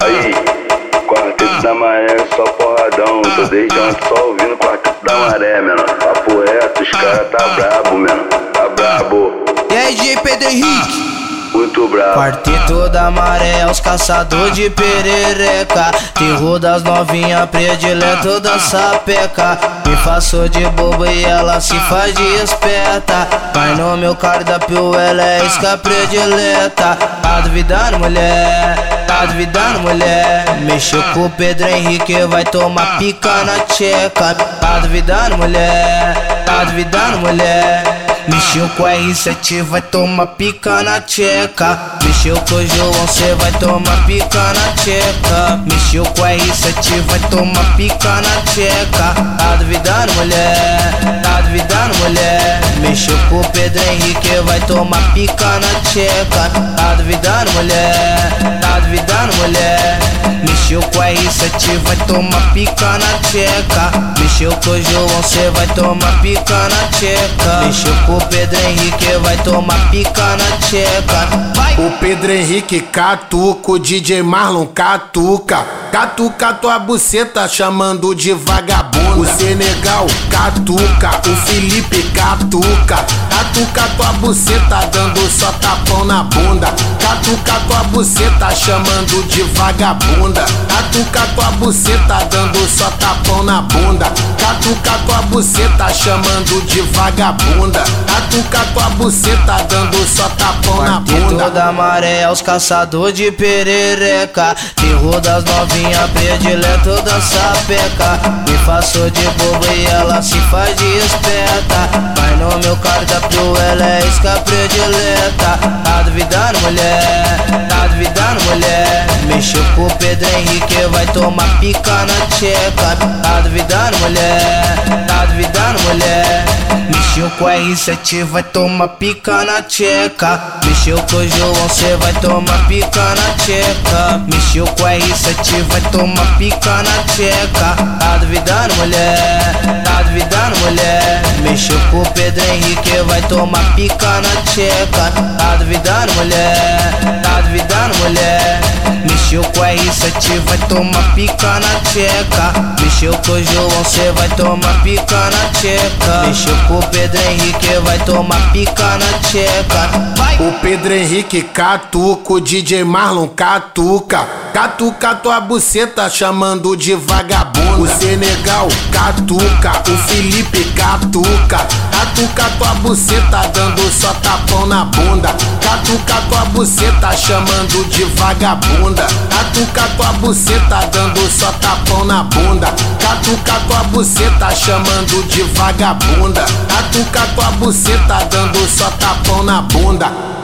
Aí, quarteto da maré, só porradão. Tô desde ontem só ouvindo quarteto da maré, menor. Papo reto, os caras tá brabo, menor. Tá brabo. E aí, DJ Pedro Henrique? Muito brabo. Quarteto da maré, os caçador de perereca Terror das novinha, predileto da sapeca Me faço de bobo e ela se faz de esperta Vai no meu cardápio, ela é isca predileta Tá duvidando, mulher? Tá duvidando, mulher? Mexeu com o Pedro Henrique, vai tomar pica na tcheca Tá duvidando, mulher? Tá duvidando, mulher? Mexeu com a R7, vai tomar pica na tcheca. Mexeu com o João, cê vai tomar pica na tcheca. Mexeu com a R7, vai tomar pica na tcheca. Tá duvidando, mulher? Tá duvidando, mulher? Mexeu com o Pedro Henrique, vai tomar pica na tcheca. Tá duvidando, mulher? Tá duvidando, com a R7, vai tomar pica na tcheca. Mexeu com o João, cê vai tomar pica na tcheca. Mexeu com o Pedro Henrique, vai tomar pica na tcheca. Vai! O Pedro Henrique catuca, o DJ Marlon catuca. Catuca tua buceta chamando de vagabundo. O Senegal catuca, o Felipe catuca. Catuca buceta dando só tapão na bunda. Catuca tua buceta chamando de vagabunda. Catuca tua buceta dando só tapão na bunda. Catuca tua buceta chamando de vagabunda. Catuca tua buceta dando só tapão na bunda. da maré, os caçador de perereca Terror das novinha, predileto da sapeca Me faço de bobo e ela se faz de esperta Vai no meu cardápio, ela é predileta Tá duvidando, mulher? Tá duvidando, mulher? Mexeu com o Pedro Henrique, vai tomar pica na tcheca Tá duvidando, mulher? Tá duvidando, mulher? Mexeu com a R7, vai tomar pica na tcheca. Mexeu com o João, cê vai tomar pica na tcheca. Mexeu com a R7, vai tomar pica na tcheca. Tá duvidando, mulher? Tá duvidando, mulher? Mexeu com o Pedro Henrique, vai tomar pica na tcheca. Tá duvidando, mulher? Tá duvidando, mulher? Mexeu com a R7, vai tomar pica na tcheca. Mexeu com o João, cê vai tomar pica na tcheca. Mexeu com o Pedro Henrique, vai tomar pica na tcheca. Vai! O Pedro Henrique catuca, o DJ Marlon catuca. Catuca tua buceta chamando de vagabundo. O Senegal catuca, o Felipe catuca. Catuca tua buceta dando só tapão na bunda. Catuca tua buceta chamando de vagabunda. Catuca tua buceta dando só tapão na bunda. Catuca tua buceta chamando de vagabunda. Catuca tua buceta dando só tapão na bunda.